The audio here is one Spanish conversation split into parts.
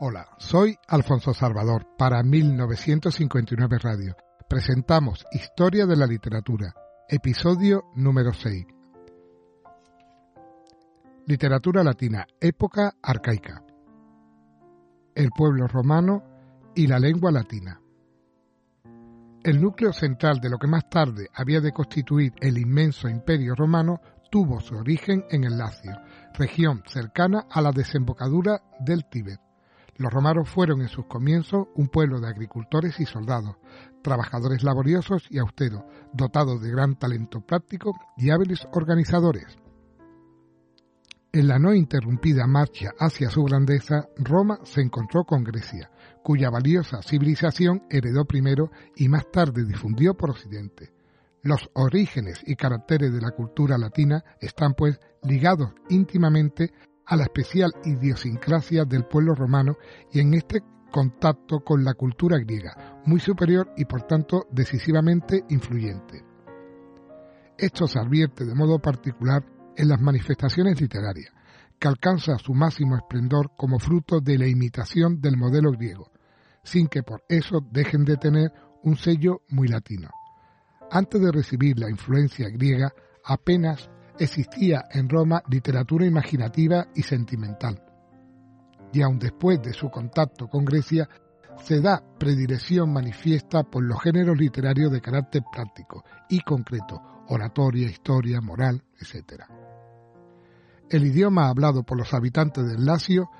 Hola, soy Alfonso Salvador para 1959 Radio. Presentamos Historia de la Literatura, episodio número 6. Literatura latina, época arcaica. El pueblo romano y la lengua latina. El núcleo central de lo que más tarde había de constituir el inmenso imperio romano tuvo su origen en el Lacio, región cercana a la desembocadura del Tíbet. Los romanos fueron en sus comienzos un pueblo de agricultores y soldados, trabajadores laboriosos y austeros, dotados de gran talento práctico y hábiles organizadores. En la no interrumpida marcha hacia su grandeza, Roma se encontró con Grecia, cuya valiosa civilización heredó primero y más tarde difundió por Occidente. Los orígenes y caracteres de la cultura latina están pues ligados íntimamente a la especial idiosincrasia del pueblo romano y en este contacto con la cultura griega, muy superior y por tanto decisivamente influyente. Esto se advierte de modo particular en las manifestaciones literarias, que alcanza su máximo esplendor como fruto de la imitación del modelo griego, sin que por eso dejen de tener un sello muy latino. Antes de recibir la influencia griega, apenas existía en Roma literatura imaginativa y sentimental. Y aun después de su contacto con Grecia, se da predilección manifiesta por los géneros literarios de carácter práctico y concreto, oratoria, historia, moral, etc. El idioma hablado por los habitantes del Lacio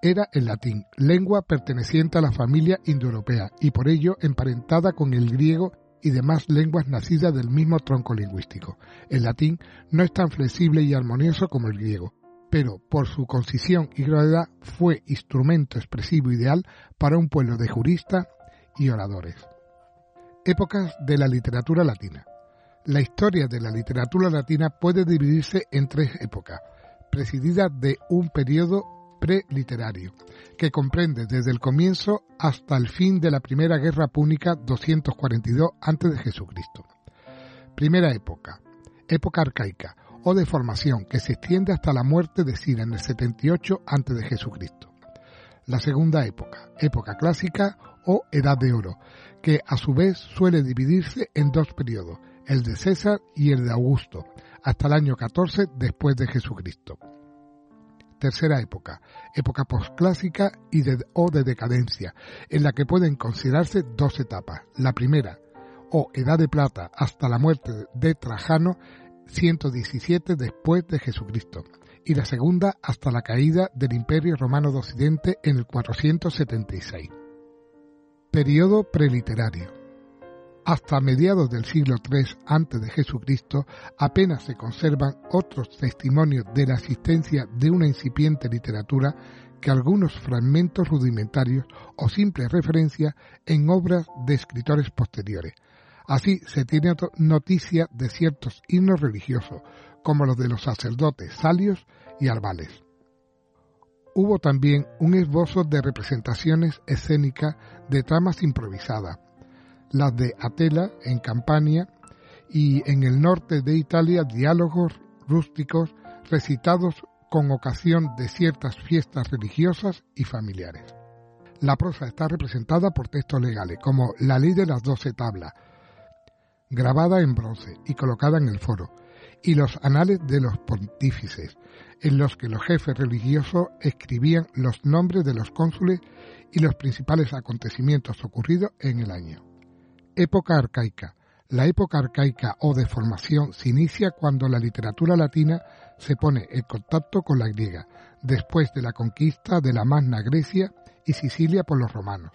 era el latín, lengua perteneciente a la familia indoeuropea y por ello emparentada con el griego y demás lenguas nacidas del mismo tronco lingüístico. El latín no es tan flexible y armonioso como el griego, pero por su concisión y gravedad fue instrumento expresivo ideal para un pueblo de juristas y oradores. Épocas de la literatura latina. La historia de la literatura latina puede dividirse en tres épocas, presididas de un periodo preliterario, que comprende desde el comienzo hasta el fin de la Primera Guerra Púnica 242 a.C. Primera época, época arcaica o de formación que se extiende hasta la muerte de Cira en el 78 a.C. La segunda época, época clásica o Edad de Oro, que a su vez suele dividirse en dos periodos, el de César y el de Augusto, hasta el año 14 después de Jesucristo tercera época, época posclásica y de, o de decadencia, en la que pueden considerarse dos etapas. La primera, o Edad de Plata, hasta la muerte de Trajano, 117 después de Jesucristo, y la segunda hasta la caída del Imperio Romano de Occidente en el 476. Periodo preliterario. Hasta mediados del siglo III Jesucristo apenas se conservan otros testimonios de la existencia de una incipiente literatura que algunos fragmentos rudimentarios o simples referencias en obras de escritores posteriores. Así se tiene noticia de ciertos himnos religiosos, como los de los sacerdotes Salios y Arbales. Hubo también un esbozo de representaciones escénicas de tramas improvisadas, las de Atela en Campania y en el norte de Italia diálogos rústicos recitados con ocasión de ciertas fiestas religiosas y familiares. La prosa está representada por textos legales, como la ley de las doce tablas, grabada en bronce y colocada en el foro, y los anales de los pontífices, en los que los jefes religiosos escribían los nombres de los cónsules y los principales acontecimientos ocurridos en el año. Época arcaica. La época arcaica o de formación se inicia cuando la literatura latina se pone en contacto con la griega, después de la conquista de la Magna Grecia y Sicilia por los romanos.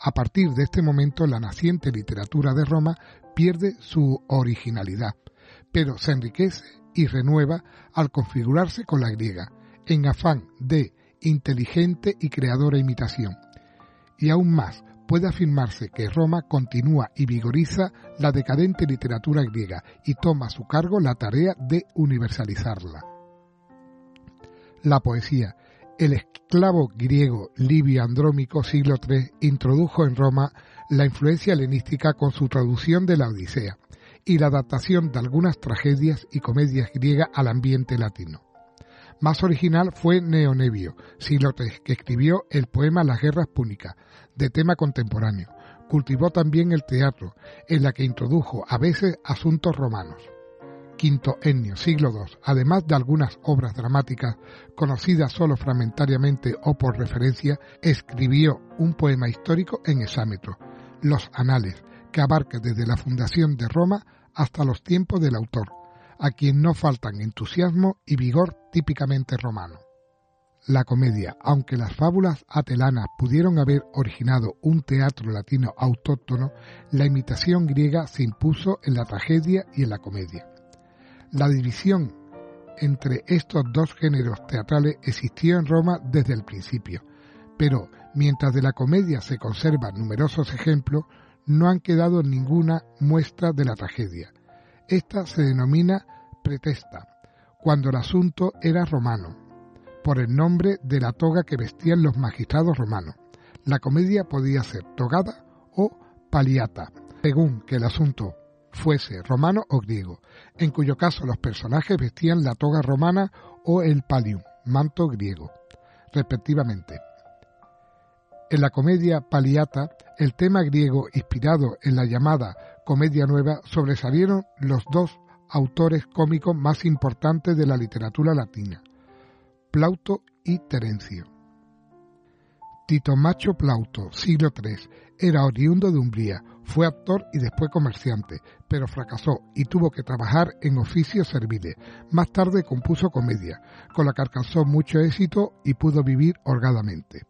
A partir de este momento la naciente literatura de Roma pierde su originalidad, pero se enriquece y renueva al configurarse con la griega, en afán de inteligente y creadora imitación. Y aún más, puede afirmarse que Roma continúa y vigoriza la decadente literatura griega y toma a su cargo la tarea de universalizarla. La poesía. El esclavo griego Livio Andrómico, siglo III, introdujo en Roma la influencia helenística con su traducción de la Odisea y la adaptación de algunas tragedias y comedias griegas al ambiente latino. Más original fue Neonebio, siglo III, que escribió el poema Las guerras púnicas, de tema contemporáneo. Cultivó también el teatro, en la que introdujo a veces asuntos romanos. Quinto Ennio, siglo II, además de algunas obras dramáticas conocidas solo fragmentariamente o por referencia, escribió un poema histórico en hexámetro, Los Anales, que abarca desde la fundación de Roma hasta los tiempos del autor, a quien no faltan entusiasmo y vigor típicamente romano. La comedia, aunque las fábulas atelanas pudieron haber originado un teatro latino autóctono, la imitación griega se impuso en la tragedia y en la comedia. La división entre estos dos géneros teatrales existió en Roma desde el principio, pero mientras de la comedia se conservan numerosos ejemplos, no han quedado ninguna muestra de la tragedia. Esta se denomina pretesta, cuando el asunto era romano, por el nombre de la toga que vestían los magistrados romanos. La comedia podía ser togada o paliata, según que el asunto fuese romano o griego, en cuyo caso los personajes vestían la toga romana o el palium, manto griego, respectivamente. En la comedia paliata, el tema griego inspirado en la llamada Comedia Nueva sobresalieron los dos autores cómicos más importantes de la literatura latina, Plauto y Terencio. Tito Macho Plauto, siglo III, era oriundo de Umbría, fue actor y después comerciante, pero fracasó y tuvo que trabajar en oficios serviles. Más tarde compuso comedia, con la que alcanzó mucho éxito y pudo vivir holgadamente.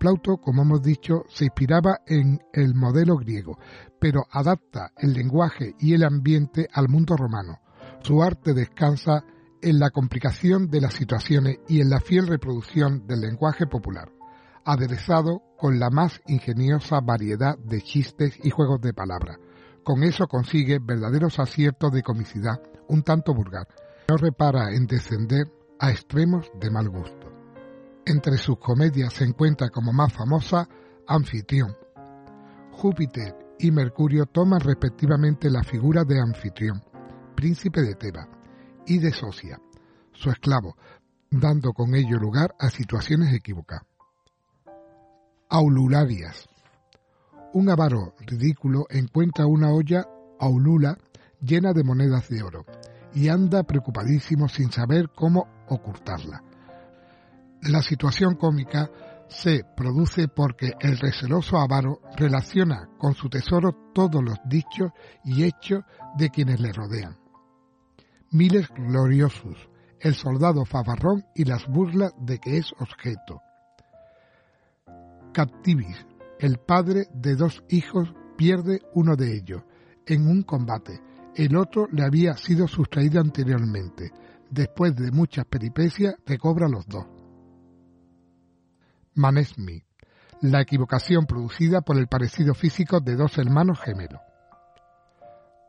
Plauto, como hemos dicho, se inspiraba en el modelo griego, pero adapta el lenguaje y el ambiente al mundo romano. Su arte descansa en la complicación de las situaciones y en la fiel reproducción del lenguaje popular, aderezado con la más ingeniosa variedad de chistes y juegos de palabras. Con eso consigue verdaderos aciertos de comicidad, un tanto vulgar. No repara en descender a extremos de mal gusto. Entre sus comedias se encuentra como más famosa Anfitrión. Júpiter y Mercurio toman respectivamente la figura de Anfitrión, príncipe de Teba, y de Socia, su esclavo, dando con ello lugar a situaciones equívocas. Aulularias. Un avaro ridículo encuentra una olla aulula llena de monedas de oro y anda preocupadísimo sin saber cómo ocultarla. La situación cómica se produce porque el receloso avaro relaciona con su tesoro todos los dichos y hechos de quienes le rodean. Miles gloriosos, el soldado favarrón y las burlas de que es objeto. Captivis, el padre de dos hijos, pierde uno de ellos en un combate. El otro le había sido sustraído anteriormente. Después de muchas peripecias, recobra los dos. Manesmi, la equivocación producida por el parecido físico de dos hermanos gemelos.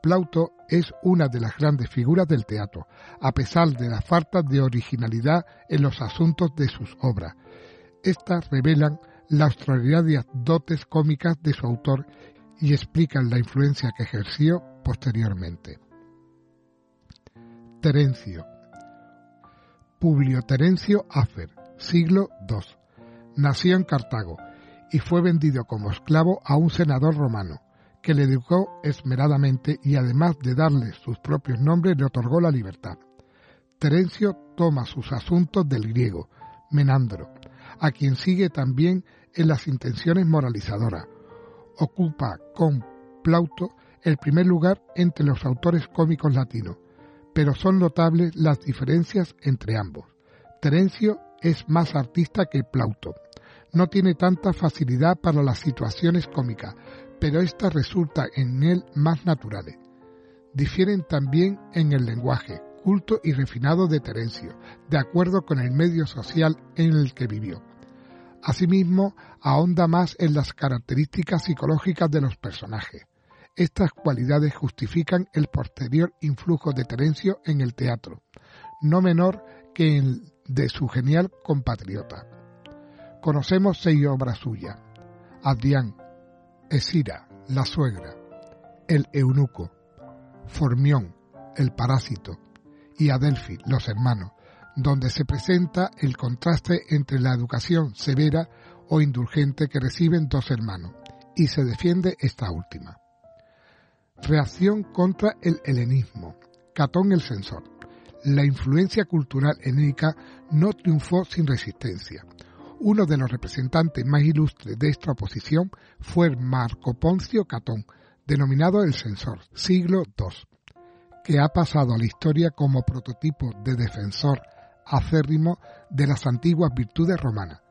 Plauto es una de las grandes figuras del teatro, a pesar de la falta de originalidad en los asuntos de sus obras. Estas revelan las extraordinarias dotes cómicas de su autor y explican la influencia que ejerció posteriormente. Terencio Publio Terencio Afer, siglo II nació en Cartago y fue vendido como esclavo a un senador romano, que le educó esmeradamente y además de darle sus propios nombres le otorgó la libertad. Terencio toma sus asuntos del griego, Menandro, a quien sigue también en las intenciones moralizadoras. Ocupa con Plauto el primer lugar entre los autores cómicos latinos, pero son notables las diferencias entre ambos. Terencio es más artista que Plauto. No tiene tanta facilidad para las situaciones cómicas, pero éstas resultan en él más naturales. Difieren también en el lenguaje, culto y refinado de Terencio, de acuerdo con el medio social en el que vivió. Asimismo, ahonda más en las características psicológicas de los personajes. Estas cualidades justifican el posterior influjo de Terencio en el teatro, no menor que en de su genial compatriota. Conocemos seis obras suyas. Adrián, Esira, la suegra, el eunuco, Formión, el parásito, y Adelfi, los hermanos, donde se presenta el contraste entre la educación severa o indulgente que reciben dos hermanos, y se defiende esta última. Reacción contra el helenismo. Catón el censor. La influencia cultural helénica no triunfó sin resistencia. Uno de los representantes más ilustres de esta oposición fue Marco Poncio Catón, denominado el censor, siglo II, que ha pasado a la historia como prototipo de defensor acérrimo de las antiguas virtudes romanas.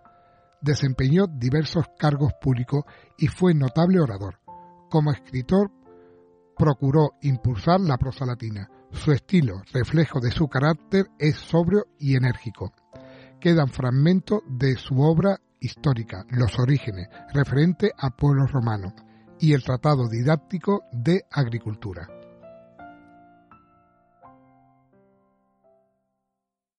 Desempeñó diversos cargos públicos y fue notable orador. Como escritor, procuró impulsar la prosa latina. Su estilo, reflejo de su carácter, es sobrio y enérgico. Quedan fragmentos de su obra histórica, Los orígenes, referente a pueblos romanos, y el Tratado Didáctico de Agricultura.